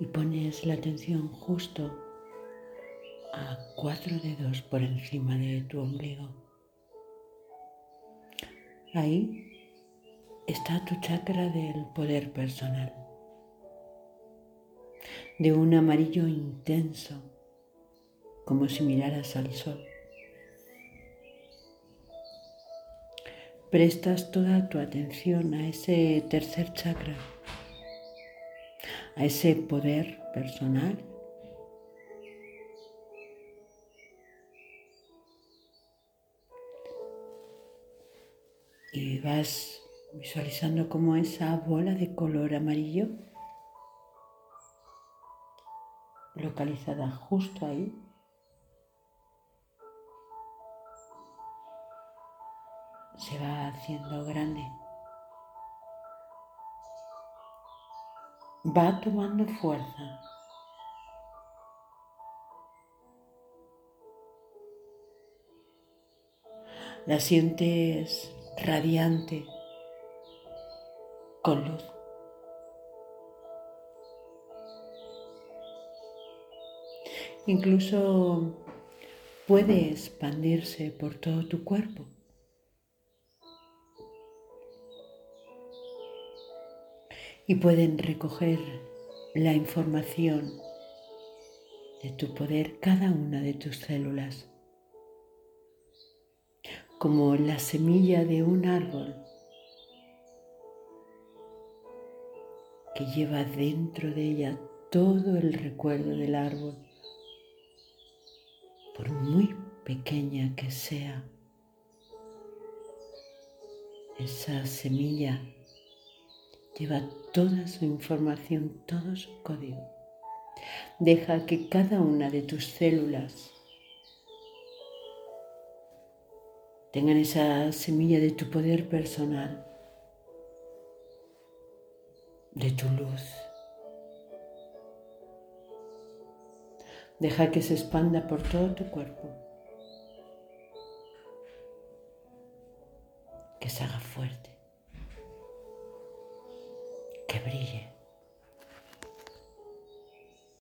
y pones la atención justo a cuatro dedos por encima de tu ombligo. Ahí está tu chakra del poder personal, de un amarillo intenso, como si miraras al sol. Prestas toda tu atención a ese tercer chakra, a ese poder personal y vas visualizando como esa bola de color amarillo localizada justo ahí se va haciendo grande. Va tomando fuerza. La sientes radiante, con luz. Incluso puede expandirse por todo tu cuerpo. Y pueden recoger la información de tu poder cada una de tus células como la semilla de un árbol que lleva dentro de ella todo el recuerdo del árbol, por muy pequeña que sea. Esa semilla lleva toda su información, todo su código. Deja que cada una de tus células tengan esa semilla de tu poder personal, de tu luz. Deja que se expanda por todo tu cuerpo, que se haga fuerte brille.